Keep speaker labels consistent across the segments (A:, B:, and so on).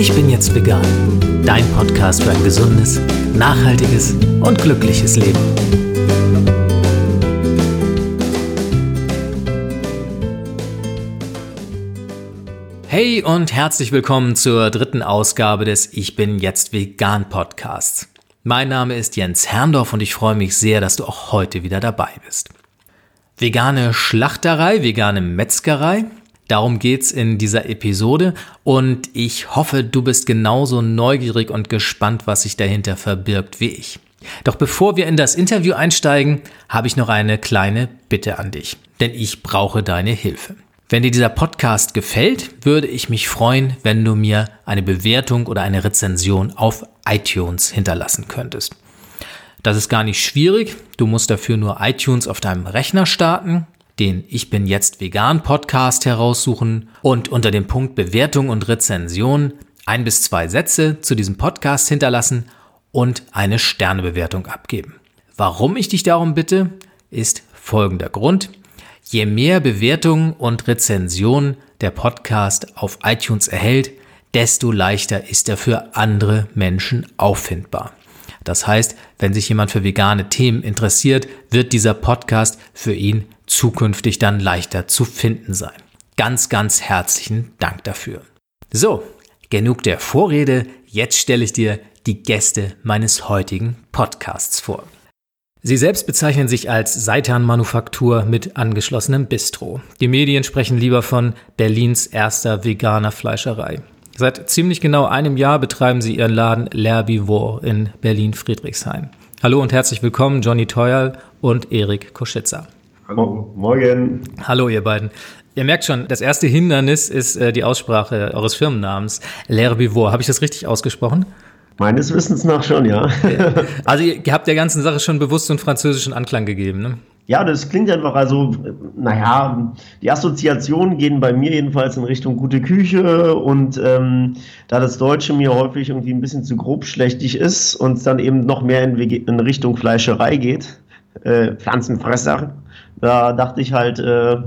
A: Ich bin jetzt vegan. Dein Podcast für ein gesundes, nachhaltiges und glückliches Leben. Hey und herzlich willkommen zur dritten Ausgabe des Ich bin jetzt vegan Podcasts. Mein Name ist Jens Herrndorf und ich freue mich sehr, dass du auch heute wieder dabei bist. Vegane Schlachterei, vegane Metzgerei, Darum geht's in dieser Episode und ich hoffe, du bist genauso neugierig und gespannt, was sich dahinter verbirgt wie ich. Doch bevor wir in das Interview einsteigen, habe ich noch eine kleine Bitte an dich, denn ich brauche deine Hilfe. Wenn dir dieser Podcast gefällt, würde ich mich freuen, wenn du mir eine Bewertung oder eine Rezension auf iTunes hinterlassen könntest. Das ist gar nicht schwierig. Du musst dafür nur iTunes auf deinem Rechner starten, den Ich bin jetzt vegan Podcast heraussuchen und unter dem Punkt Bewertung und Rezension ein bis zwei Sätze zu diesem Podcast hinterlassen und eine Sternebewertung abgeben. Warum ich dich darum bitte, ist folgender Grund. Je mehr Bewertungen und Rezensionen der Podcast auf iTunes erhält, desto leichter ist er für andere Menschen auffindbar. Das heißt, wenn sich jemand für vegane Themen interessiert, wird dieser Podcast für ihn zukünftig dann leichter zu finden sein. Ganz, ganz herzlichen Dank dafür. So, genug der Vorrede, jetzt stelle ich dir die Gäste meines heutigen Podcasts vor. Sie selbst bezeichnen sich als Seitan-Manufaktur mit angeschlossenem Bistro. Die Medien sprechen lieber von Berlins erster veganer Fleischerei. Seit ziemlich genau einem Jahr betreiben sie ihren Laden L'Herbivore in Berlin-Friedrichshain. Hallo und herzlich willkommen, Johnny Teuerl und Erik Koschitzer.
B: Hallo. Morgen.
A: Hallo, ihr beiden. Ihr merkt schon, das erste Hindernis ist äh, die Aussprache eures Firmennamens. L'Herbivore. Habe ich das richtig ausgesprochen?
B: Meines Wissens nach schon, ja.
A: also ihr habt der ganzen Sache schon bewusst und französischen Anklang gegeben, ne?
B: Ja, das klingt einfach, also, naja, die Assoziationen gehen bei mir jedenfalls in Richtung gute Küche und ähm, da das Deutsche mir häufig irgendwie ein bisschen zu grobschlächtig ist und es dann eben noch mehr in, in Richtung Fleischerei geht, äh, Pflanzenfresser, da dachte ich halt äh,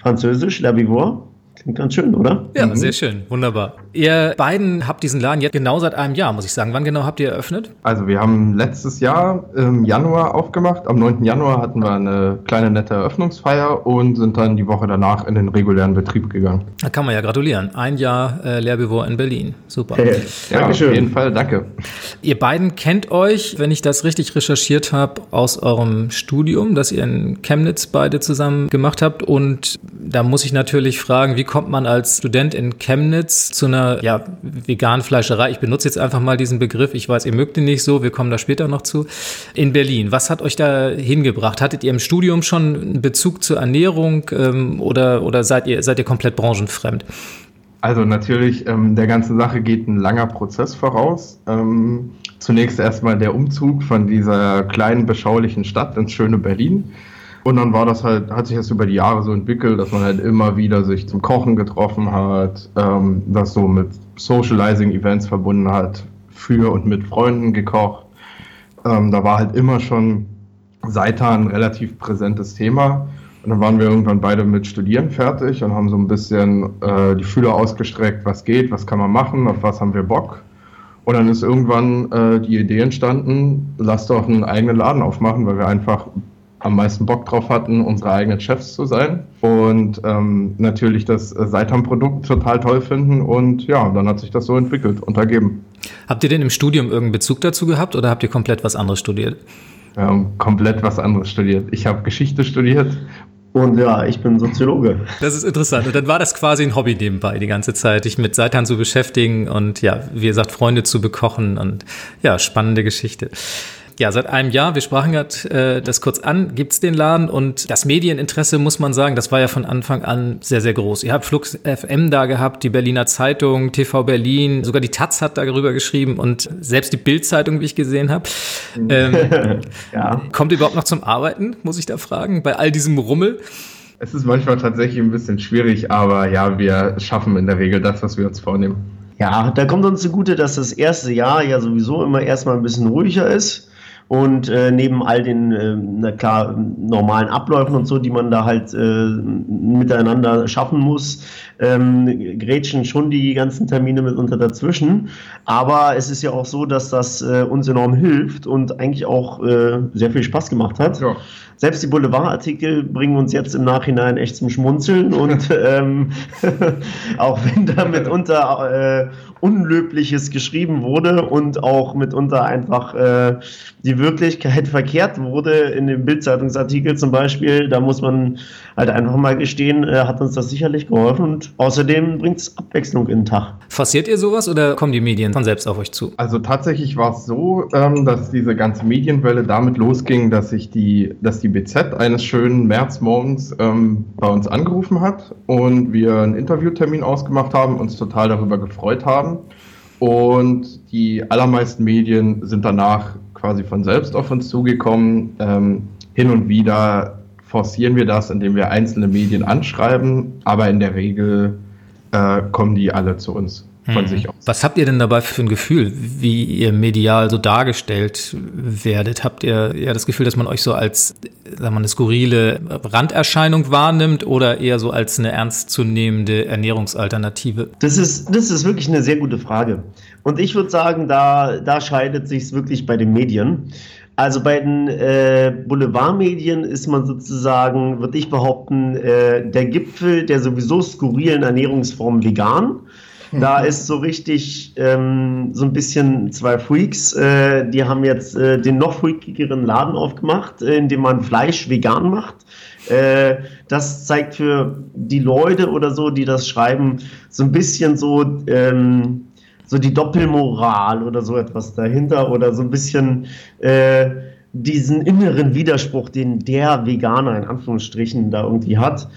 B: Französisch, L'Herbivore. Klingt ganz schön, oder?
A: Ja, mhm. sehr schön. Wunderbar. Ihr beiden habt diesen Laden jetzt genau seit einem Jahr, muss ich sagen. Wann genau habt ihr eröffnet?
C: Also wir haben letztes Jahr im Januar aufgemacht. Am 9. Januar hatten wir eine kleine nette Eröffnungsfeier und sind dann die Woche danach in den regulären Betrieb gegangen.
A: Da kann man ja gratulieren. Ein Jahr äh, Lehrbewohr in Berlin. Super.
C: Hey, ja, Dankeschön. auf jeden Fall, danke.
A: Ihr beiden kennt euch, wenn ich das richtig recherchiert habe, aus eurem Studium, das ihr in Chemnitz beide zusammen gemacht habt. Und da muss ich natürlich fragen, wie kommt man als Student in Chemnitz zu einer ja, veganen Fleischerei? Ich benutze jetzt einfach mal diesen Begriff. Ich weiß, ihr mögt ihn nicht so. Wir kommen da später noch zu. In Berlin. Was hat euch da hingebracht? Hattet ihr im Studium schon einen Bezug zur Ernährung ähm, oder, oder seid, ihr, seid ihr komplett branchenfremd?
C: Also natürlich, ähm, der ganzen Sache geht ein langer Prozess voraus. Ähm, zunächst erstmal der Umzug von dieser kleinen, beschaulichen Stadt ins schöne Berlin. Und dann war das halt, hat sich das über die Jahre so entwickelt, dass man halt immer wieder sich zum Kochen getroffen hat, ähm, das so mit Socializing-Events verbunden hat, für und mit Freunden gekocht. Ähm, da war halt immer schon Seitan ein relativ präsentes Thema. Und dann waren wir irgendwann beide mit Studieren fertig und haben so ein bisschen äh, die Fühler ausgestreckt, was geht, was kann man machen, auf was haben wir Bock. Und dann ist irgendwann äh, die Idee entstanden, lass doch einen eigenen Laden aufmachen, weil wir einfach am meisten Bock drauf hatten, unsere eigenen Chefs zu sein und ähm, natürlich das Seitan-Produkt total toll finden und ja, dann hat sich das so entwickelt und ergeben.
A: Habt ihr denn im Studium irgendeinen Bezug dazu gehabt oder habt ihr komplett was anderes studiert?
C: Ähm, komplett was anderes studiert. Ich habe Geschichte studiert
B: und ja, ich bin Soziologe.
A: Das ist interessant. Und dann war das quasi ein Hobby nebenbei die ganze Zeit, dich mit Seitan zu beschäftigen und ja, wie gesagt, Freunde zu bekochen und ja, spannende Geschichte ja, seit einem Jahr, wir sprachen gerade äh, das kurz an, gibt's den Laden und das Medieninteresse, muss man sagen, das war ja von Anfang an sehr, sehr groß. Ihr habt Flux FM da gehabt, die Berliner Zeitung, TV Berlin, sogar die Taz hat darüber geschrieben und selbst die Bild-Zeitung, wie ich gesehen habe. Ähm, ja. Kommt ihr überhaupt noch zum Arbeiten, muss ich da fragen, bei all diesem Rummel?
C: Es ist manchmal tatsächlich ein bisschen schwierig, aber ja, wir schaffen in der Regel das, was wir uns vornehmen.
B: Ja, da kommt uns zugute, dass das erste Jahr ja sowieso immer erstmal ein bisschen ruhiger ist Und äh, neben all den, äh, na klar, normalen Abläufen und so, die man da halt äh, miteinander schaffen muss, ähm, grätschen schon die ganzen Termine mitunter dazwischen. Aber es ist ja auch so, dass das äh, uns enorm hilft und eigentlich auch äh, sehr viel Spaß gemacht hat. Ja selbst die Boulevardartikel bringen uns jetzt im Nachhinein echt zum Schmunzeln und ähm, auch wenn da mitunter äh, Unlöbliches geschrieben wurde und auch mitunter einfach äh, die Wirklichkeit verkehrt wurde in dem Bildzeitungsartikel zum Beispiel, da muss man halt einfach mal gestehen, äh, hat uns das sicherlich geholfen und außerdem bringt es Abwechslung in den Tag.
A: Forciert ihr sowas oder kommen die Medien von selbst auf euch zu?
C: Also tatsächlich war es so, ähm, dass diese ganze Medienwelle damit losging, dass sich die, dass die BZ eines schönen Märzmorgens ähm, bei uns angerufen hat und wir einen Interviewtermin ausgemacht haben, uns total darüber gefreut haben. Und die allermeisten Medien sind danach quasi von selbst auf uns zugekommen. Ähm, hin und wieder forcieren wir das, indem wir einzelne Medien anschreiben, aber in der Regel äh, kommen die alle zu uns von hm. sich aus.
A: Was habt ihr denn dabei für ein Gefühl, wie ihr medial so dargestellt werdet? Habt ihr eher das Gefühl, dass man euch so als, sagen wir eine skurrile Randerscheinung wahrnimmt oder eher so als eine ernstzunehmende Ernährungsalternative?
B: Das ist, das ist wirklich eine sehr gute Frage. Und ich würde sagen, da, da scheidet sich wirklich bei den Medien. Also bei den äh, Boulevardmedien ist man sozusagen, würde ich behaupten, äh, der Gipfel der sowieso skurrilen Ernährungsform vegan. Da ist so richtig ähm, so ein bisschen zwei Freaks, äh, die haben jetzt äh, den noch freakigeren Laden aufgemacht, äh, in dem man Fleisch vegan macht. Äh, das zeigt für die Leute oder so, die das schreiben, so ein bisschen so, ähm, so die Doppelmoral oder so etwas dahinter oder so ein bisschen äh, diesen inneren Widerspruch, den der Veganer in Anführungsstrichen da irgendwie hat.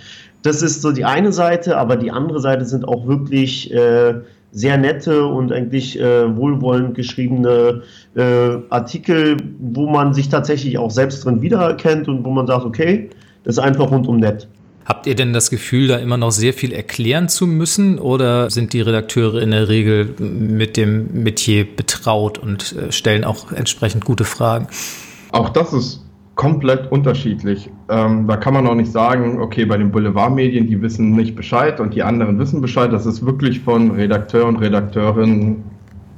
B: Das ist so die eine Seite, aber die andere Seite sind auch wirklich äh, sehr nette und eigentlich äh, wohlwollend geschriebene äh, Artikel, wo man sich tatsächlich auch selbst drin wiedererkennt und wo man sagt, okay, das ist einfach rundum nett.
A: Habt ihr denn das Gefühl, da immer noch sehr viel erklären zu müssen oder sind die Redakteure in der Regel mit dem Metier betraut und äh, stellen auch entsprechend gute Fragen?
C: Auch das ist komplett unterschiedlich. Ähm, da kann man auch nicht sagen, okay, bei den Boulevardmedien, die wissen nicht Bescheid und die anderen wissen Bescheid. Das ist wirklich von Redakteur und Redakteurin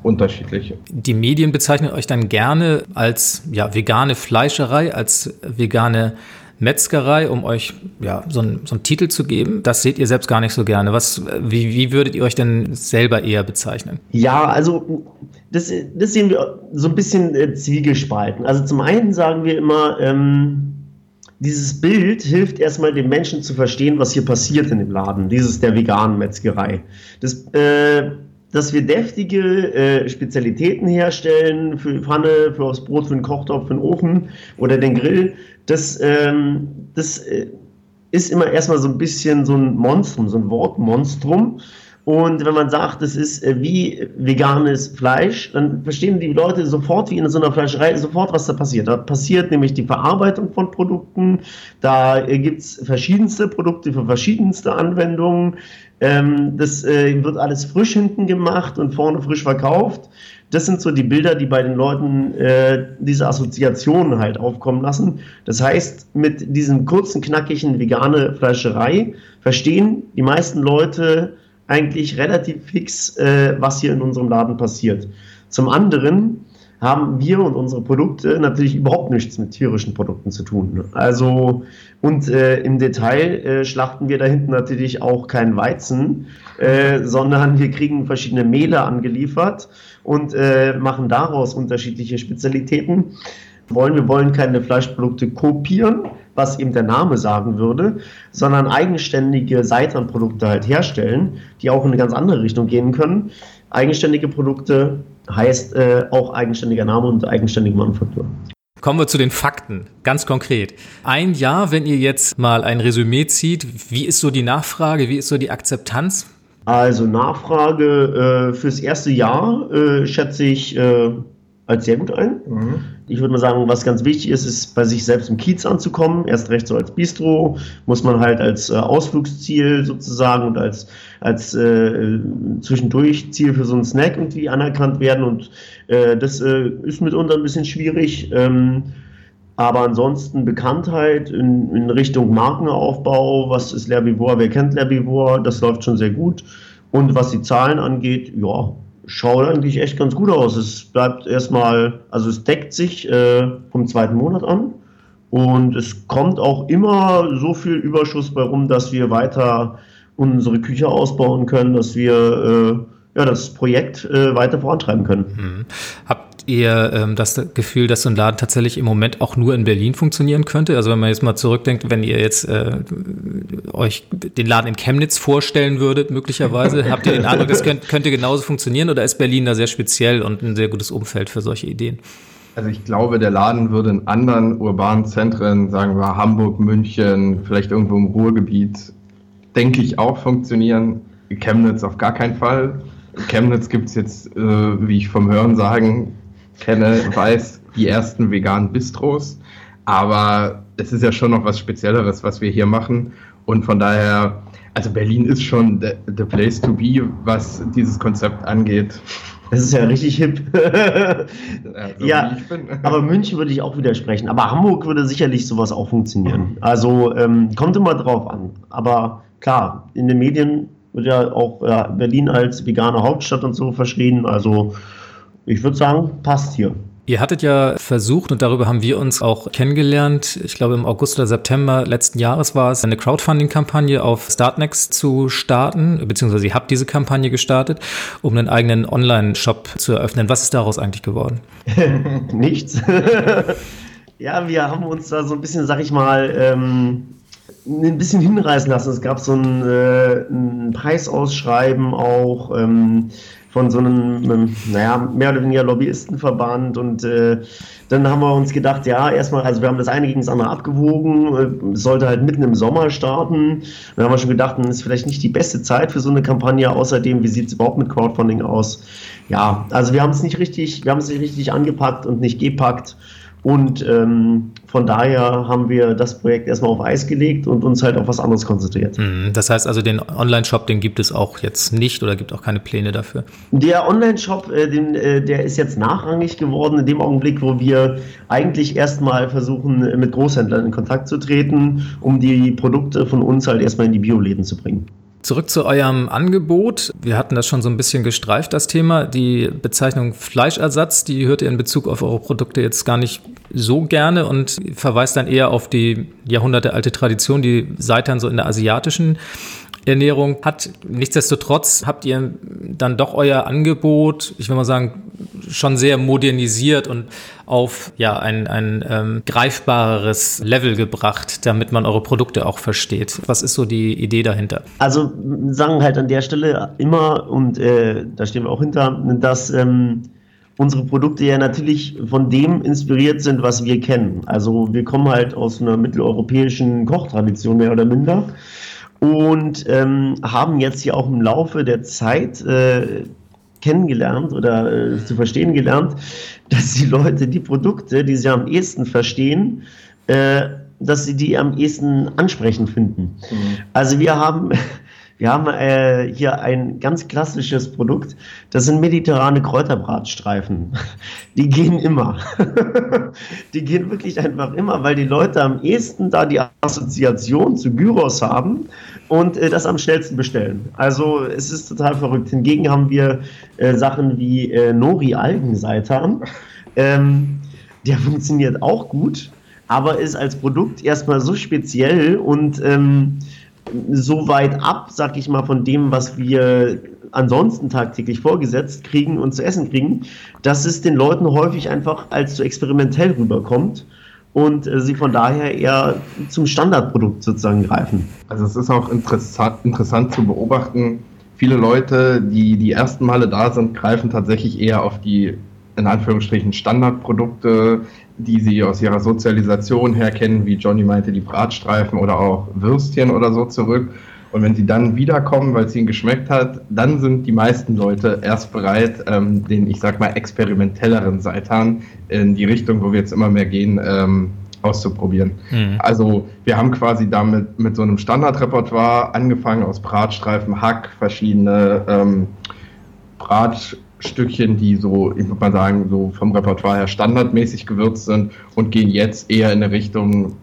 C: unterschiedlich.
A: Die Medien bezeichnen euch dann gerne als ja, vegane Fleischerei, als vegane Metzgerei, um euch ja, so, einen, so einen Titel zu geben. Das seht ihr selbst gar nicht so gerne. Was, wie, wie würdet ihr euch denn selber eher bezeichnen?
B: Ja, also das, das sehen wir so ein bisschen äh, zwiegespalten. Also zum einen sagen wir immer, ähm, dieses Bild hilft erstmal den Menschen zu verstehen, was hier passiert in dem Laden, dieses der veganen Metzgerei. Das, äh, dass wir deftige äh, Spezialitäten herstellen für die Pfanne, für aufs Brot, für den Kochtopf, für den Ofen oder den Grill, das, ähm, das äh, ist immer erstmal so ein bisschen so ein Monstrum, so ein Wortmonstrum. Und wenn man sagt, das ist äh, wie veganes Fleisch, dann verstehen die Leute sofort, wie in so einer Fleischerei, sofort, was da passiert. Da passiert nämlich die Verarbeitung von Produkten, da äh, gibt es verschiedenste Produkte für verschiedenste Anwendungen. Ähm, das äh, wird alles frisch hinten gemacht und vorne frisch verkauft. Das sind so die Bilder, die bei den Leuten äh, diese Assoziationen halt aufkommen lassen. Das heißt, mit diesem kurzen, knackigen vegane Fleischerei verstehen die meisten Leute eigentlich relativ fix, äh, was hier in unserem Laden passiert. Zum anderen haben wir und unsere Produkte natürlich überhaupt nichts mit tierischen Produkten zu tun. Also und äh, im Detail äh, schlachten wir da hinten natürlich auch kein Weizen, äh, sondern wir kriegen verschiedene Mehle angeliefert und äh, machen daraus unterschiedliche Spezialitäten. Wollen, wir wollen keine Fleischprodukte kopieren, was eben der Name sagen würde, sondern eigenständige Seitanprodukte halt herstellen, die auch in eine ganz andere Richtung gehen können. Eigenständige Produkte heißt äh, auch eigenständiger Name und eigenständige Manufaktur.
A: Kommen wir zu den Fakten, ganz konkret. Ein Jahr, wenn ihr jetzt mal ein Resümee zieht, wie ist so die Nachfrage, wie ist so die Akzeptanz?
B: Also Nachfrage äh, fürs erste Jahr äh, schätze ich äh, als sehr gut ein. Mhm. Ich würde mal sagen, was ganz wichtig ist, ist bei sich selbst im Kiez anzukommen. Erst recht so als Bistro muss man halt als äh, Ausflugsziel sozusagen und als, als äh, zwischendurch Ziel für so einen Snack irgendwie anerkannt werden. Und äh, das äh, ist mitunter ein bisschen schwierig. Ähm, aber ansonsten Bekanntheit in, in Richtung Markenaufbau, was ist L'Herbivore, wer kennt L'Herbivore, das läuft schon sehr gut. Und was die Zahlen angeht, ja, schaut eigentlich echt ganz gut aus. Es bleibt erstmal, also es deckt sich äh, vom zweiten Monat an. Und es kommt auch immer so viel Überschuss bei rum, dass wir weiter unsere Küche ausbauen können, dass wir äh, ja, das Projekt äh, weiter vorantreiben können.
A: Mhm. Habt ihr ähm, das Gefühl, dass so ein Laden tatsächlich im Moment auch nur in Berlin funktionieren könnte? Also wenn man jetzt mal zurückdenkt, wenn ihr jetzt äh, euch den Laden in Chemnitz vorstellen würdet, möglicherweise, habt ihr den Eindruck, das könnte, könnte genauso funktionieren oder ist Berlin da sehr speziell und ein sehr gutes Umfeld für solche Ideen?
C: Also ich glaube, der Laden würde in anderen urbanen Zentren, sagen wir Hamburg, München, vielleicht irgendwo im Ruhrgebiet, denke ich auch funktionieren. Chemnitz auf gar keinen Fall. Chemnitz gibt es jetzt, äh, wie ich vom Hören sagen, kenne, weiß, die ersten veganen Bistros. Aber es ist ja schon noch was Spezielleres, was wir hier machen. Und von daher, also Berlin ist schon the, the place to be, was dieses Konzept angeht.
B: Das ist ja richtig hip. also, ja, aber München würde ich auch widersprechen. Aber Hamburg würde sicherlich sowas auch funktionieren. Also ähm, kommt immer drauf an. Aber klar, in den Medien wird ja auch ja, Berlin als vegane Hauptstadt und so verschrien. Also ich würde sagen, passt hier.
A: Ihr hattet ja versucht, und darüber haben wir uns auch kennengelernt, ich glaube im August oder September letzten Jahres war es, eine Crowdfunding-Kampagne auf Startnext zu starten, beziehungsweise ihr habt diese Kampagne gestartet, um einen eigenen Online-Shop zu eröffnen. Was ist daraus eigentlich geworden?
B: Nichts. ja, wir haben uns da so ein bisschen, sag ich mal, ähm, ein bisschen hinreißen lassen. Es gab so ein, äh, ein Preisausschreiben auch. Ähm, von so einem, ähm, naja, mehr oder weniger Lobbyistenverband und äh, dann haben wir uns gedacht, ja, erstmal, also wir haben das eine gegen das andere abgewogen, äh, sollte halt mitten im Sommer starten. Dann haben wir schon gedacht, das ist vielleicht nicht die beste Zeit für so eine Kampagne. Außerdem, wie sieht es überhaupt mit Crowdfunding aus? Ja, also wir haben es nicht richtig, wir haben es nicht richtig angepackt und nicht gepackt. Und ähm, von daher haben wir das Projekt erstmal auf Eis gelegt und uns halt auf was anderes konzentriert.
A: Mhm. Das heißt also, den Online-Shop, den gibt es auch jetzt nicht oder gibt auch keine Pläne dafür?
B: Der Online-Shop, äh, den, äh, der ist jetzt nachrangig geworden in dem Augenblick, wo wir eigentlich erstmal versuchen, mit Großhändlern in Kontakt zu treten, um die Produkte von uns halt erstmal in die Bioläden zu bringen.
A: Zurück zu eurem Angebot. Wir hatten das schon so ein bisschen gestreift, das Thema. Die Bezeichnung Fleischersatz, die hört ihr in Bezug auf eure Produkte jetzt gar nicht so gerne und verweist dann eher auf die jahrhundertealte Tradition, die Seitan so in der asiatischen Ernährung hat. Nichtsdestotrotz habt ihr dann doch euer Angebot, ich will mal sagen, schon sehr modernisiert und auf ja ein, ein ähm, greifbareres Level gebracht, damit man eure Produkte auch versteht. Was ist so die Idee dahinter?
B: Also sagen halt an der Stelle immer, und äh, da stehen wir auch hinter, dass ähm, unsere Produkte ja natürlich von dem inspiriert sind, was wir kennen. Also wir kommen halt aus einer mitteleuropäischen Kochtradition mehr oder minder und ähm, haben jetzt hier auch im Laufe der Zeit äh, kennengelernt oder äh, zu verstehen gelernt, dass die Leute die Produkte, die sie am ehesten verstehen, äh, dass sie die am ehesten ansprechend finden. Mhm. Also wir haben wir haben äh, hier ein ganz klassisches Produkt. Das sind mediterrane Kräuterbratstreifen. Die gehen immer. die gehen wirklich einfach immer, weil die Leute am ehesten da die Assoziation zu Gyros haben und äh, das am schnellsten bestellen. Also es ist total verrückt. Hingegen haben wir äh, Sachen wie äh, Nori-Algenseitan. Ähm, der funktioniert auch gut, aber ist als Produkt erstmal so speziell und ähm, so weit ab, sag ich mal, von dem, was wir ansonsten tagtäglich vorgesetzt kriegen und zu essen kriegen, dass es den Leuten häufig einfach als zu experimentell rüberkommt und äh, sie von daher eher zum Standardprodukt sozusagen greifen.
C: Also es ist auch interessant, interessant zu beobachten, viele Leute, die die ersten Male da sind, greifen tatsächlich eher auf die in Anführungsstrichen Standardprodukte, die sie aus ihrer Sozialisation her kennen, wie Johnny meinte, die Bratstreifen oder auch Würstchen oder so zurück. Und wenn sie dann wiederkommen, weil es ihnen geschmeckt hat, dann sind die meisten Leute erst bereit, ähm, den, ich sag mal, experimentelleren Seitan in die Richtung, wo wir jetzt immer mehr gehen, ähm, auszuprobieren. Mhm. Also wir haben quasi damit mit so einem Standardrepertoire angefangen aus Bratstreifen, Hack, verschiedene ähm, Bratstückchen, die so, ich würde mal sagen, so vom Repertoire her standardmäßig gewürzt sind und gehen jetzt eher in eine Richtung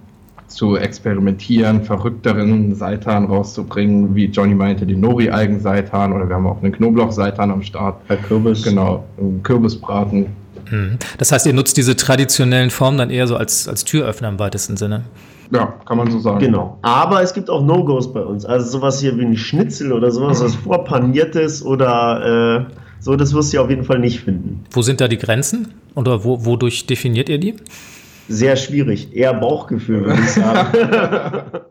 C: zu experimentieren, verrückteren Seitan rauszubringen, wie Johnny meinte, den Nori-Algen-Seitan oder wir haben auch einen Knoblauch-Seitan am Start.
B: Herr Kürbis.
C: Genau, Kürbisbraten.
A: Mhm. Das heißt, ihr nutzt diese traditionellen Formen dann eher so als, als Türöffner im weitesten Sinne.
C: Ja, kann man so sagen.
B: Genau. Aber es gibt auch No-Gos bei uns. Also sowas hier wie ein Schnitzel oder sowas, was vorpaniertes oder äh, so, das wirst du auf jeden Fall nicht finden.
A: Wo sind da die Grenzen? Oder wo, wodurch definiert ihr die?
B: Sehr schwierig. Eher Bauchgefühl, würde ich sagen.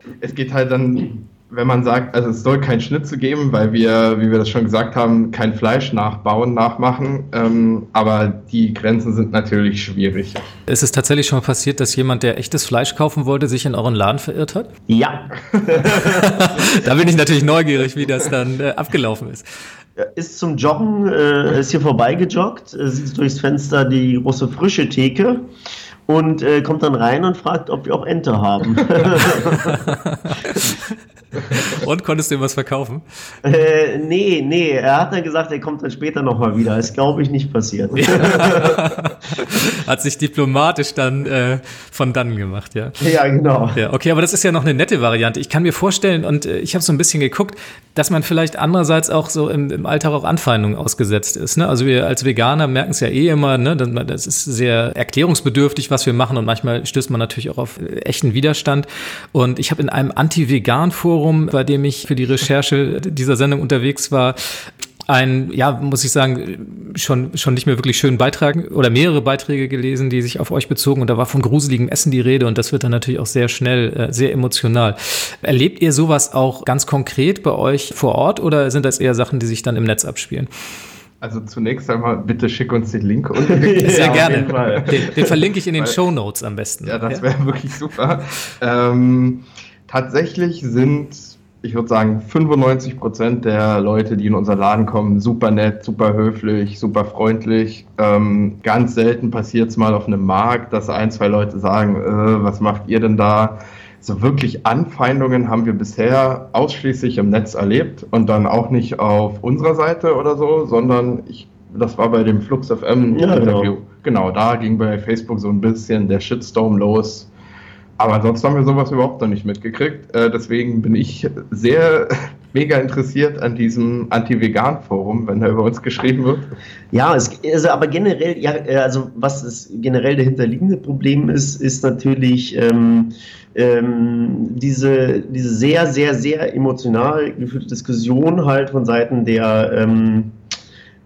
C: es geht halt dann wenn man sagt, also es soll kein Schnitzel geben, weil wir, wie wir das schon gesagt haben, kein Fleisch nachbauen, nachmachen. Ähm, aber die Grenzen sind natürlich schwierig.
A: Ist es tatsächlich schon mal passiert, dass jemand, der echtes Fleisch kaufen wollte, sich in euren Laden verirrt hat?
B: Ja.
A: da bin ich natürlich neugierig, wie das dann äh, abgelaufen ist.
B: Ist zum Joggen, äh, ist hier vorbeigejoggt, äh, sieht durchs Fenster die große frische Theke und äh, kommt dann rein und fragt, ob wir auch Ente haben.
A: und konntest du ihm was verkaufen?
B: Äh, nee, nee. Er hat dann gesagt, er kommt dann später nochmal wieder. Ist, glaube ich, nicht passiert.
A: hat sich diplomatisch dann äh, von dann gemacht, ja.
B: Ja, genau.
A: Ja, okay, aber das ist ja noch eine nette Variante. Ich kann mir vorstellen, und äh, ich habe so ein bisschen geguckt, dass man vielleicht andererseits auch so im, im Alltag auch Anfeindungen ausgesetzt ist. Ne? Also wir als Veganer merken es ja eh immer, ne? das ist sehr erklärungsbedürftig, was wir machen und manchmal stößt man natürlich auch auf echten Widerstand. Und ich habe in einem Anti-Vegan-Forum, bei dem ich für die Recherche dieser Sendung unterwegs war, ein, ja, muss ich sagen, schon, schon nicht mehr wirklich schönen Beitrag oder mehrere Beiträge gelesen, die sich auf euch bezogen und da war von gruseligem Essen die Rede und das wird dann natürlich auch sehr schnell, äh, sehr emotional. Erlebt ihr sowas auch ganz konkret bei euch vor Ort oder sind das eher Sachen, die sich dann im Netz abspielen?
C: Also zunächst einmal bitte schick uns den Link.
A: Sehr ja, gerne. Den, den, verlinke ich in den Show Notes am besten.
C: Ja, das wäre ja. wirklich super. Ähm, tatsächlich sind ich würde sagen, 95 Prozent der Leute, die in unser Laden kommen, super nett, super höflich, super freundlich. Ähm, ganz selten passiert es mal auf einem Markt, dass ein, zwei Leute sagen, äh, was macht ihr denn da? So wirklich Anfeindungen haben wir bisher ausschließlich im Netz erlebt und dann auch nicht auf unserer Seite oder so, sondern ich, das war bei dem Flux FM ja, Interview. Genau. genau, da ging bei Facebook so ein bisschen der Shitstorm los aber ansonsten haben wir sowas überhaupt noch nicht mitgekriegt. Äh, deswegen bin ich sehr mega interessiert an diesem Anti-Vegan-Forum, wenn da über uns geschrieben wird.
B: Ja, es, also aber generell, ja, äh, also was das generell dahinterliegende Problem ist, ist natürlich ähm, ähm, diese, diese sehr, sehr, sehr emotional geführte Diskussion halt von Seiten der ähm,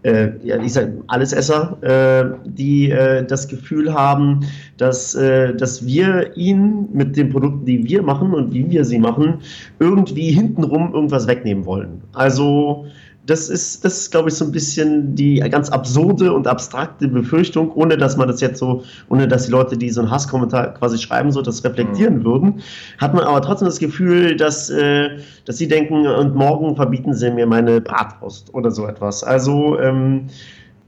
B: äh, ja, ich sag, Allesesser, äh, die äh, das Gefühl haben, dass, äh, dass wir ihnen mit den Produkten, die wir machen und wie wir sie machen, irgendwie hintenrum irgendwas wegnehmen wollen. Also das ist, das ist, glaube ich, so ein bisschen die ganz absurde und abstrakte Befürchtung, ohne dass man das jetzt so, ohne dass die Leute, die so einen Hasskommentar quasi schreiben, so das reflektieren mhm. würden, hat man aber trotzdem das Gefühl, dass, äh, dass sie denken, und morgen verbieten sie mir meine Bratwurst oder so etwas. Also, ähm,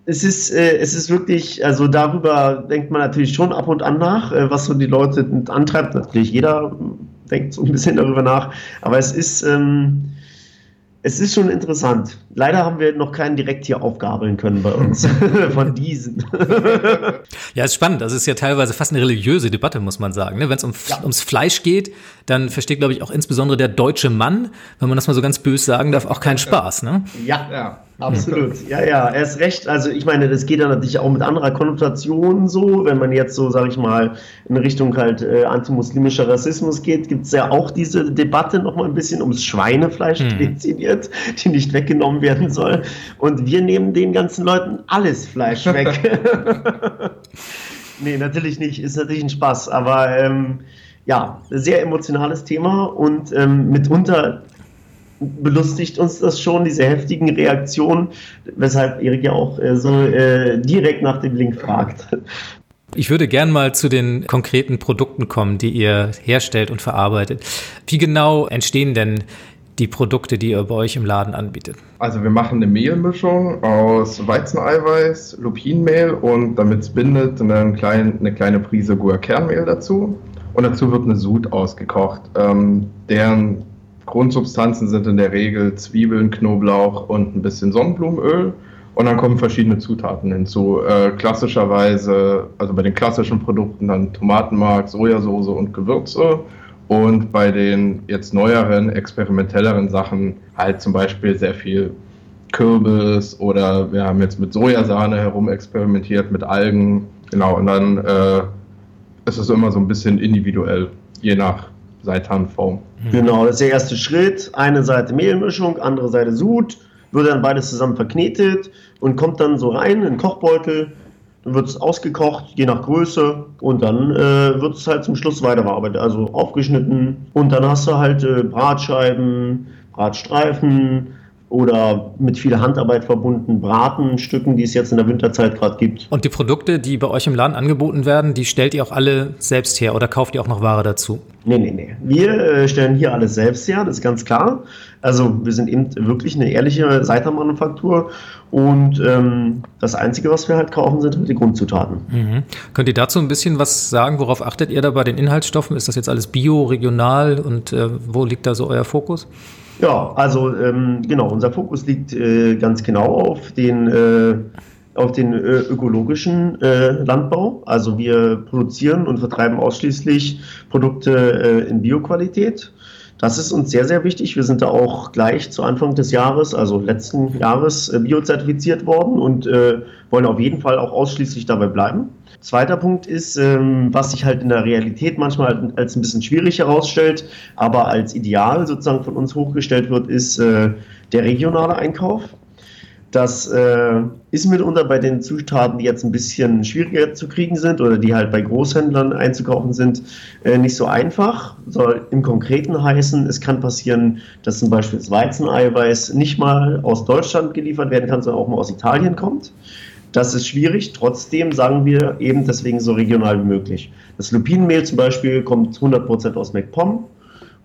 B: es ist, äh, es ist wirklich, also darüber denkt man natürlich schon ab und an nach, äh, was so die Leute antreibt. Natürlich jeder denkt so ein bisschen darüber nach, aber es ist, ähm, es ist schon interessant. Leider haben wir noch keinen direkt hier aufgabeln können bei uns von diesen.
A: ja, ist spannend. Das ist ja teilweise fast eine religiöse Debatte, muss man sagen. Ne? Wenn es um, ja. ums Fleisch geht, dann versteht, glaube ich, auch insbesondere der deutsche Mann, wenn man das mal so ganz böse sagen darf, auch keinen Spaß. Ne?
B: Ja, ja. Absolut, ja, ja, er ist recht. Also ich meine, das geht dann natürlich auch mit anderer Konnotation so. Wenn man jetzt so, sage ich mal, in Richtung halt äh, antimuslimischer Rassismus geht, gibt es ja auch diese Debatte noch mal ein bisschen ums Schweinefleisch hm. dezidiert, die nicht weggenommen werden soll. Und wir nehmen den ganzen Leuten alles Fleisch weg. nee, natürlich nicht. Ist natürlich ein Spaß. Aber ähm, ja, sehr emotionales Thema und ähm, mitunter belustigt uns das schon, diese heftigen Reaktionen, weshalb Erik ja auch äh, so äh, direkt nach dem Link fragt.
A: Ich würde gern mal zu den konkreten Produkten kommen, die ihr herstellt und verarbeitet. Wie genau entstehen denn die Produkte, die ihr bei euch im Laden anbietet?
C: Also wir machen eine Mehlmischung aus Weizeneiweiß, Lupinmehl und damit es bindet, eine kleine, eine kleine Prise Guar-Kernmehl dazu. Und dazu wird eine Sud ausgekocht, ähm, deren Grundsubstanzen sind in der Regel Zwiebeln, Knoblauch und ein bisschen Sonnenblumenöl. Und dann kommen verschiedene Zutaten hinzu. Äh, klassischerweise, also bei den klassischen Produkten dann Tomatenmark, Sojasauce und Gewürze. Und bei den jetzt neueren, experimentelleren Sachen halt zum Beispiel sehr viel Kürbis oder wir haben jetzt mit Sojasahne herumexperimentiert, mit Algen. Genau, und dann äh, ist es immer so ein bisschen individuell, je nach Seitanform.
B: Genau, das ist der erste Schritt. Eine Seite Mehlmischung, andere Seite Sud wird dann beides zusammen verknetet und kommt dann so rein in den Kochbeutel. Dann wird es ausgekocht, je nach Größe, und dann äh, wird es halt zum Schluss weiterverarbeitet, also aufgeschnitten. Und dann hast du halt äh, Bratscheiben, Bratstreifen, oder mit viel Handarbeit verbunden Bratenstücken, die es jetzt in der Winterzeit gerade gibt.
A: Und die Produkte, die bei euch im Laden angeboten werden, die stellt ihr auch alle selbst her oder kauft ihr auch noch Ware dazu?
B: Nee, nee, nee. Wir äh, stellen hier alles selbst her, das ist ganz klar. Also wir sind eben wirklich eine ehrliche Seitermanufaktur und ähm, das Einzige, was wir halt kaufen, sind halt die Grundzutaten.
A: Mhm. Könnt ihr dazu ein bisschen was sagen? Worauf achtet ihr da bei den Inhaltsstoffen? Ist das jetzt alles bio, regional und äh, wo liegt da so euer Fokus?
B: Ja, also ähm, genau, unser Fokus liegt äh, ganz genau auf den, äh, auf den äh, ökologischen äh, Landbau. Also wir produzieren und vertreiben ausschließlich Produkte äh, in Bioqualität. Das ist uns sehr, sehr wichtig. Wir sind da auch gleich zu Anfang des Jahres, also letzten Jahres, äh, biozertifiziert worden und wollen auf jeden Fall auch ausschließlich dabei bleiben. Zweiter Punkt ist, ähm, was sich halt in der Realität manchmal als ein bisschen schwierig herausstellt, aber als Ideal sozusagen von uns hochgestellt wird, ist äh, der regionale Einkauf. Das äh, ist mitunter bei den Zutaten, die jetzt ein bisschen schwieriger zu kriegen sind oder die halt bei Großhändlern einzukaufen sind, äh, nicht so einfach. Soll im Konkreten heißen, es kann passieren, dass zum Beispiel das Weizeneiweiß nicht mal aus Deutschland geliefert werden kann, sondern auch mal aus Italien kommt. Das ist schwierig. Trotzdem sagen wir eben deswegen so regional wie möglich. Das Lupinenmehl zum Beispiel kommt 100% aus MacPom.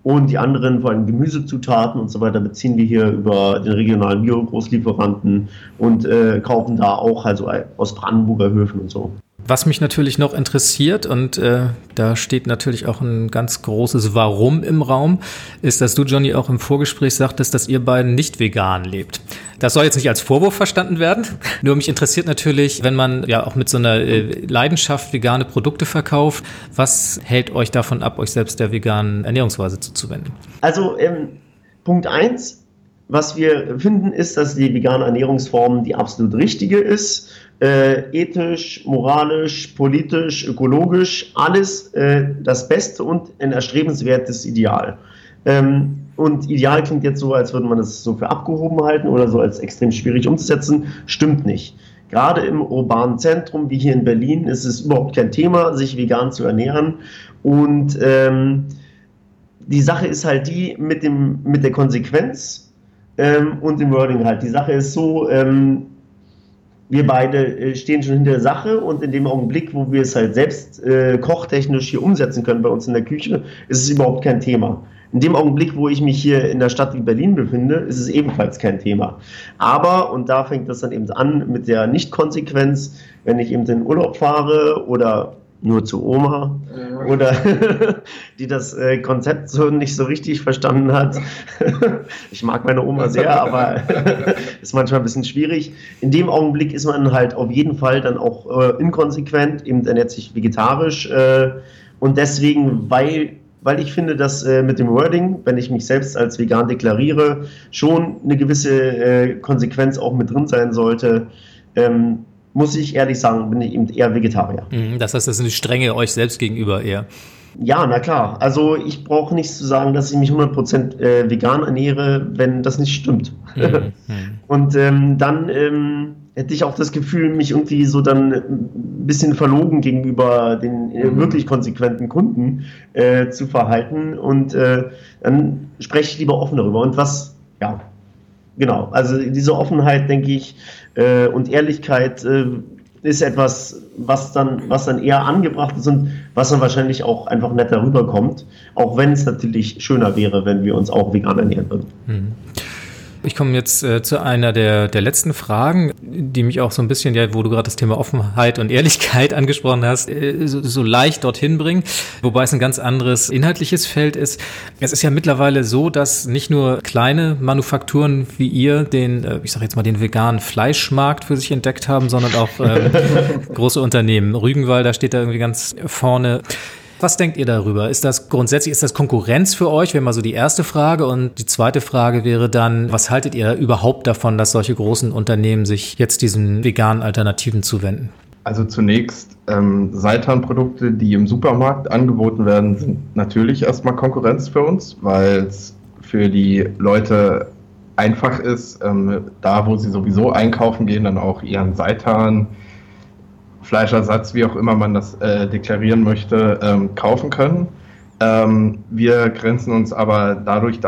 B: Und die anderen, vor allem Gemüsezutaten und so weiter, beziehen wir hier über den regionalen Bio-Großlieferanten und äh, kaufen da auch also aus Brandenburger Höfen und so.
A: Was mich natürlich noch interessiert, und äh, da steht natürlich auch ein ganz großes Warum im Raum, ist, dass du, Johnny, auch im Vorgespräch sagtest, dass ihr beiden nicht vegan lebt. Das soll jetzt nicht als Vorwurf verstanden werden. Nur mich interessiert natürlich, wenn man ja auch mit so einer äh, Leidenschaft vegane Produkte verkauft, was hält euch davon ab, euch selbst der veganen Ernährungsweise zuzuwenden?
B: Also ähm, Punkt eins was wir finden, ist, dass die vegane Ernährungsform die absolut richtige ist. Äh, ethisch, moralisch, politisch, ökologisch, alles äh, das Beste und ein erstrebenswertes Ideal. Ähm, und ideal klingt jetzt so, als würde man das so für abgehoben halten oder so als extrem schwierig umzusetzen. Stimmt nicht. Gerade im urbanen Zentrum wie hier in Berlin ist es überhaupt kein Thema, sich vegan zu ernähren. Und ähm, die Sache ist halt die mit, dem, mit der Konsequenz ähm, und dem Wording halt. Die Sache ist so, ähm, wir beide äh, stehen schon hinter der Sache und in dem Augenblick, wo wir es halt selbst äh, kochtechnisch hier umsetzen können bei uns in der Küche, ist es überhaupt kein Thema. In dem Augenblick, wo ich mich hier in der Stadt wie Berlin befinde, ist es ebenfalls kein Thema. Aber, und da fängt das dann eben an mit der Nichtkonsequenz, wenn ich eben in Urlaub fahre oder nur zu Oma oder die das äh, Konzept so nicht so richtig verstanden hat. ich mag meine Oma sehr, aber ist manchmal ein bisschen schwierig. In dem Augenblick ist man halt auf jeden Fall dann auch äh, inkonsequent, eben ernährt sich vegetarisch äh, und deswegen, weil weil ich finde, dass äh, mit dem Wording, wenn ich mich selbst als vegan deklariere, schon eine gewisse äh, Konsequenz auch mit drin sein sollte. Ähm, muss ich ehrlich sagen, bin ich eben eher Vegetarier.
A: Mhm, das heißt, das ist eine Strenge euch selbst gegenüber eher.
B: Ja, na klar. Also ich brauche nicht zu sagen, dass ich mich 100% äh, vegan ernähre, wenn das nicht stimmt. Mhm. mhm. Und ähm, dann ähm, hätte ich auch das Gefühl, mich irgendwie so dann ein bisschen verlogen gegenüber den äh, mhm. wirklich konsequenten Kunden äh, zu verhalten. Und äh, dann spreche ich lieber offen darüber. Und was, ja, genau. Also diese Offenheit, denke ich, äh, und Ehrlichkeit äh, ist etwas, was dann, was dann eher angebracht ist und was dann wahrscheinlich auch einfach netter rüberkommt. Auch wenn es natürlich schöner wäre, wenn wir uns auch vegan ernähren würden. Mhm.
A: Ich komme jetzt äh, zu einer der, der letzten Fragen, die mich auch so ein bisschen, ja, wo du gerade das Thema Offenheit und Ehrlichkeit angesprochen hast, äh, so, so leicht dorthin bringen, wobei es ein ganz anderes inhaltliches Feld ist. Es ist ja mittlerweile so, dass nicht nur kleine Manufakturen wie ihr den, äh, ich sage jetzt mal, den veganen Fleischmarkt für sich entdeckt haben, sondern auch ähm, große Unternehmen. Rügenwalder steht da irgendwie ganz vorne. Was denkt ihr darüber? Ist das grundsätzlich, ist das Konkurrenz für euch? Wäre mal so die erste Frage. Und die zweite Frage wäre dann, was haltet ihr überhaupt davon, dass solche großen Unternehmen sich jetzt diesen veganen Alternativen zuwenden?
C: Also zunächst, ähm, Seitan-Produkte, die im Supermarkt angeboten werden, sind natürlich erstmal Konkurrenz für uns, weil es für die Leute einfach ist, ähm, da wo sie sowieso einkaufen gehen, dann auch ihren Seitan, Fleischersatz, wie auch immer man das äh, deklarieren möchte, ähm, kaufen können. Ähm, wir grenzen uns aber dadurch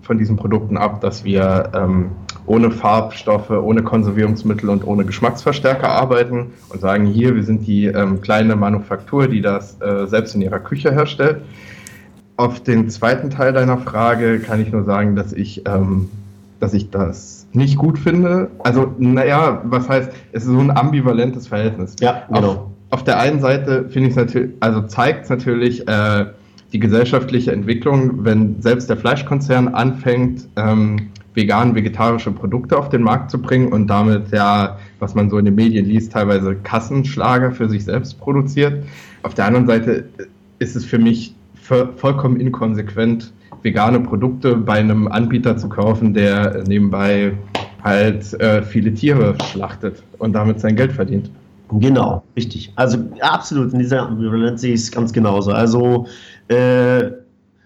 C: von diesen Produkten ab, dass wir ähm, ohne Farbstoffe, ohne Konservierungsmittel und ohne Geschmacksverstärker arbeiten und sagen, hier, wir sind die ähm, kleine Manufaktur, die das äh, selbst in ihrer Küche herstellt. Auf den zweiten Teil deiner Frage kann ich nur sagen, dass ich, ähm, dass ich das nicht gut finde. Also, naja, was heißt, es ist so ein ambivalentes Verhältnis.
B: Ja, genau.
C: Auf, auf der einen Seite finde ich es natürlich, also zeigt es natürlich äh, die gesellschaftliche Entwicklung, wenn selbst der Fleischkonzern anfängt, ähm, vegan, vegetarische Produkte auf den Markt zu bringen und damit ja, was man so in den Medien liest, teilweise Kassenschlager für sich selbst produziert. Auf der anderen Seite ist es für mich vollkommen inkonsequent, vegane Produkte bei einem Anbieter zu kaufen, der nebenbei halt äh, viele Tiere schlachtet und damit sein Geld verdient.
B: Genau, richtig. Also absolut, in dieser Ambivalenz sehe ich es ganz genauso. Also äh,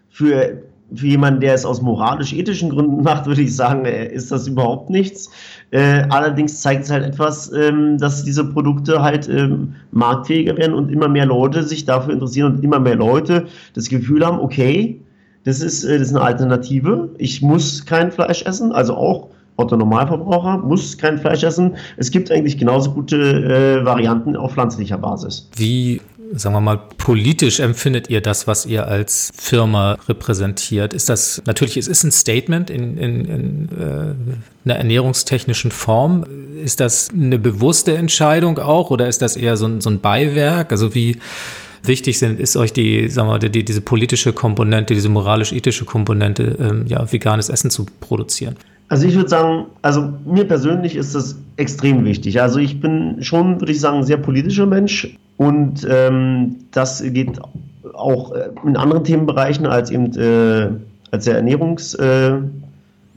B: für, für jemanden, der es aus moralisch-ethischen Gründen macht, würde ich sagen, äh, ist das überhaupt nichts. Äh, allerdings zeigt es halt etwas, ähm, dass diese Produkte halt ähm, marktfähiger werden und immer mehr Leute sich dafür interessieren und immer mehr Leute das Gefühl haben, okay, das ist, äh, das ist eine Alternative. Ich muss kein Fleisch essen, also auch Otto Normalverbraucher muss kein Fleisch essen. Es gibt eigentlich genauso gute äh, Varianten auf pflanzlicher Basis.
A: Wie sagen wir mal, politisch empfindet ihr das, was ihr als Firma repräsentiert? Ist das, natürlich, es ist ein Statement in, in, in äh, einer ernährungstechnischen Form. Ist das eine bewusste Entscheidung auch oder ist das eher so ein, so ein Beiwerk? Also wie, wichtig sind, ist euch die, sagen wir, die, diese politische Komponente, diese moralisch-ethische Komponente, ähm, ja, veganes Essen zu produzieren?
B: Also ich würde sagen, also mir persönlich ist das extrem wichtig. Also ich bin schon, würde ich sagen, ein sehr politischer Mensch und ähm, das geht auch äh, in anderen Themenbereichen als eben äh, als der Ernährungs äh,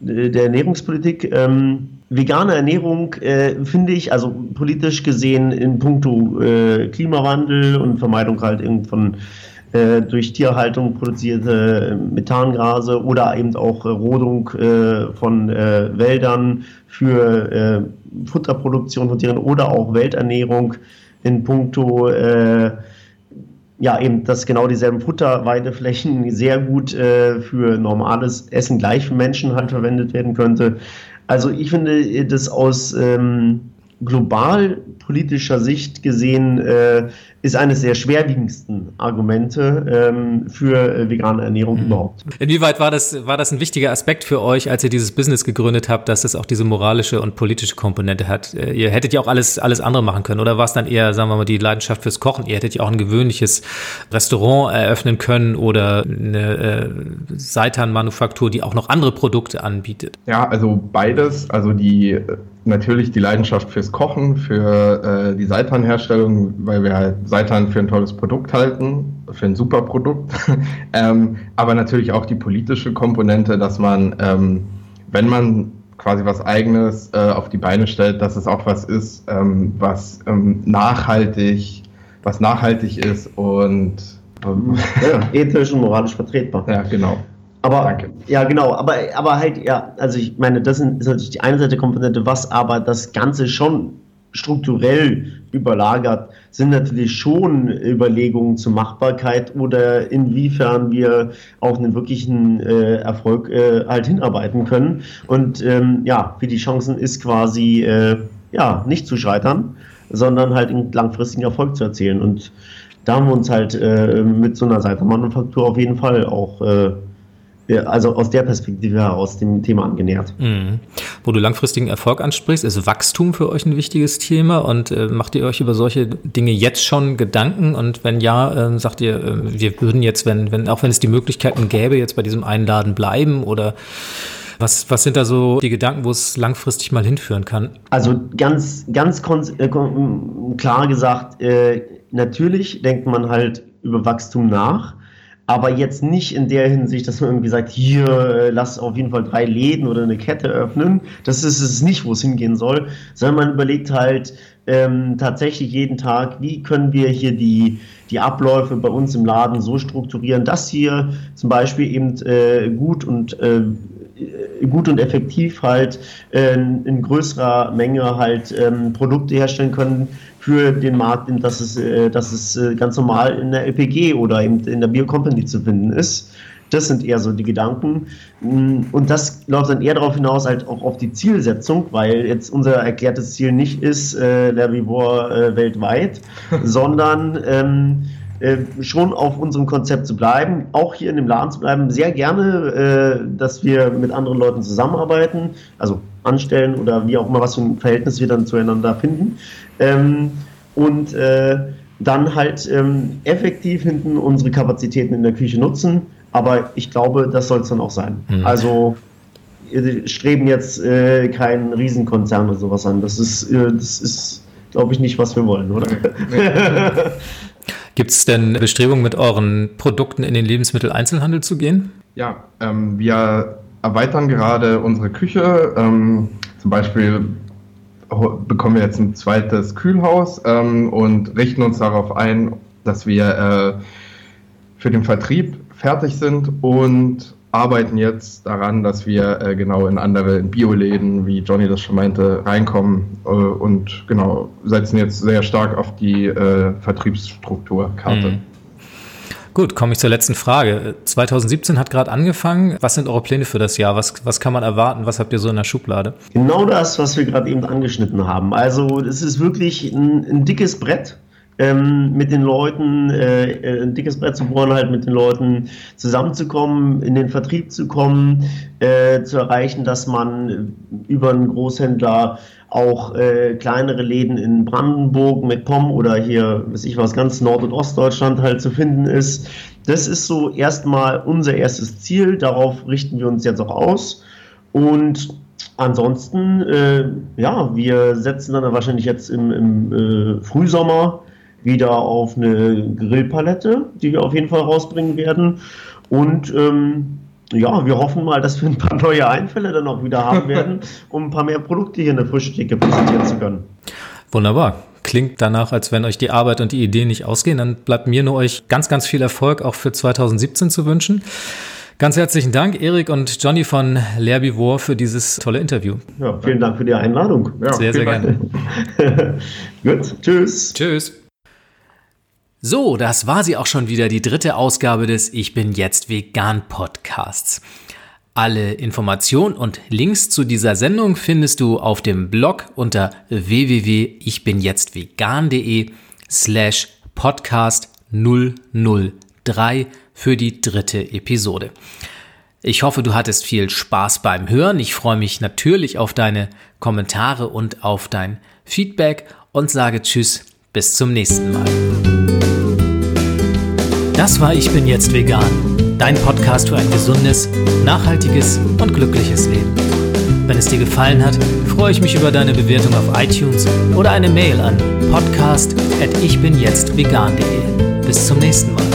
B: der Ernährungspolitik. Ähm, vegane Ernährung äh, finde ich, also politisch gesehen in puncto äh, Klimawandel und Vermeidung halt von äh, durch Tierhaltung produzierte Methangase oder eben auch Rodung äh, von äh, Wäldern für äh, Futterproduktion von Tieren oder auch Welternährung in puncto ja, eben, dass genau dieselben Futterweideflächen sehr gut äh, für normales Essen gleich für Menschen halt verwendet werden könnte. Also ich finde das aus ähm, global politischer Sicht gesehen äh, ist eines der schwerwiegendsten Argumente ähm, für äh, vegane Ernährung mhm. überhaupt.
A: Inwieweit war das, war das ein wichtiger Aspekt für euch, als ihr dieses Business gegründet habt, dass es auch diese moralische und politische Komponente hat? Äh, ihr hättet ja auch alles, alles andere machen können, oder war es dann eher, sagen wir mal, die Leidenschaft fürs Kochen? Ihr hättet ja auch ein gewöhnliches Restaurant eröffnen können oder eine äh, Seitan-Manufaktur, die auch noch andere Produkte anbietet.
C: Ja, also beides. Also die natürlich die Leidenschaft fürs Kochen, für äh, die Seitanherstellung, weil wir halt Seitan für ein tolles Produkt halten, für ein super Produkt. ähm, aber natürlich auch die politische Komponente, dass man, ähm, wenn man quasi was Eigenes äh, auf die Beine stellt, dass es auch was ist, ähm, was ähm, nachhaltig, was nachhaltig ist und
B: ja, ethisch und moralisch vertretbar.
C: Ja, genau.
B: Aber Danke. ja, genau, aber, aber halt, ja, also ich meine, das ist natürlich die eine Seite der Komponente, was aber das Ganze schon strukturell überlagert, sind natürlich schon Überlegungen zur Machbarkeit oder inwiefern wir auf einen wirklichen äh, Erfolg äh, halt hinarbeiten können. Und ähm, ja, wie die Chancen ist quasi äh, ja nicht zu scheitern. sondern halt einen langfristigen Erfolg zu erzielen. Und da haben wir uns halt äh, mit so einer Seitenmanufaktur auf jeden Fall auch äh, also aus der Perspektive heraus dem Thema angenähert.
A: Mhm. Wo du langfristigen Erfolg ansprichst, ist Wachstum für euch ein wichtiges Thema und äh, macht ihr euch über solche Dinge jetzt schon Gedanken? Und wenn ja, äh, sagt ihr, äh, wir würden jetzt, wenn, wenn, auch wenn es die Möglichkeiten gäbe, jetzt bei diesem Einladen bleiben oder was, was sind da so die Gedanken, wo es langfristig mal hinführen kann?
B: Also ganz, ganz äh, klar gesagt, äh, natürlich denkt man halt über Wachstum nach aber jetzt nicht in der Hinsicht, dass man irgendwie sagt, hier, äh, lass auf jeden Fall drei Läden oder eine Kette öffnen. Das ist es nicht, wo es hingehen soll, sondern man überlegt halt ähm, tatsächlich jeden Tag, wie können wir hier die, die Abläufe bei uns im Laden so strukturieren, dass hier zum Beispiel eben äh, gut und äh, gut und effektiv halt äh, in größerer Menge halt ähm, Produkte herstellen können, für den Markt, dass es, äh, dass es äh, ganz normal in der LPG oder eben in der Biocompany zu finden ist. Das sind eher so die Gedanken. Mm, und das läuft dann eher darauf hinaus, halt auch auf die Zielsetzung, weil jetzt unser erklärtes Ziel nicht ist, äh, L'Herbivore äh, weltweit, sondern ähm, äh, schon auf unserem Konzept zu bleiben, auch hier in dem Laden zu bleiben. Sehr gerne, äh, dass wir mit anderen Leuten zusammenarbeiten, also anstellen oder wie auch immer, was für ein Verhältnis wir dann zueinander finden. Ähm, und äh, dann halt ähm, effektiv hinten unsere Kapazitäten in der Küche nutzen. Aber ich glaube, das soll es dann auch sein. Mhm. Also streben jetzt äh, keinen Riesenkonzern oder sowas an. Das ist, äh, das ist, glaube ich, nicht, was wir wollen, oder?
A: Gibt es denn Bestrebungen, mit euren Produkten in den Lebensmitteleinzelhandel zu gehen?
C: Ja, ähm, wir erweitern gerade unsere Küche. Ähm, zum Beispiel bekommen wir jetzt ein zweites Kühlhaus ähm, und richten uns darauf ein, dass wir äh, für den Vertrieb fertig sind und arbeiten jetzt daran, dass wir äh, genau in andere Bioläden, wie Johnny das schon meinte, reinkommen äh, und genau setzen jetzt sehr stark auf die äh, Vertriebsstrukturkarte. Mhm.
A: Gut, komme ich zur letzten Frage. 2017 hat gerade angefangen. Was sind eure Pläne für das Jahr? Was, was kann man erwarten? Was habt ihr so in der Schublade?
B: Genau das, was wir gerade eben angeschnitten haben. Also es ist wirklich ein, ein dickes Brett. Ähm, mit den Leuten, äh, ein dickes Brett zu bohren, halt mit den Leuten zusammenzukommen, in den Vertrieb zu kommen, äh, zu erreichen, dass man über einen Großhändler auch äh, kleinere Läden in Brandenburg, MacPom oder hier, weiß ich was, ganz Nord- und Ostdeutschland halt zu finden ist. Das ist so erstmal unser erstes Ziel. Darauf richten wir uns jetzt auch aus. Und ansonsten, äh, ja, wir setzen dann wahrscheinlich jetzt im, im äh, Frühsommer wieder auf eine Grillpalette, die wir auf jeden Fall rausbringen werden. Und ähm, ja, wir hoffen mal, dass wir ein paar neue Einfälle dann auch wieder haben werden, um ein paar mehr Produkte hier in der Theke präsentieren zu können.
A: Wunderbar. Klingt danach, als wenn euch die Arbeit und die Ideen nicht ausgehen. Dann bleibt mir nur euch ganz, ganz viel Erfolg auch für 2017 zu wünschen. Ganz herzlichen Dank, Erik und Johnny von L'Herbivore, für dieses tolle Interview.
B: Ja, vielen Dank für die Einladung.
A: Ja, sehr, sehr gerne.
B: Gut, tschüss.
A: Tschüss. So, das war sie auch schon wieder, die dritte Ausgabe des Ich bin jetzt vegan Podcasts. Alle Informationen und Links zu dieser Sendung findest du auf dem Blog unter www.ichbinjetztvegan.de slash podcast 003 für die dritte Episode. Ich hoffe, du hattest viel Spaß beim Hören. Ich freue mich natürlich auf deine Kommentare und auf dein Feedback und sage Tschüss, bis zum nächsten Mal. Das war Ich bin jetzt vegan, dein Podcast für ein gesundes, nachhaltiges und glückliches Leben. Wenn es dir gefallen hat, freue ich mich über deine Bewertung auf iTunes oder eine Mail an podcast@ichbinjetztvegan.de. Bis zum nächsten Mal.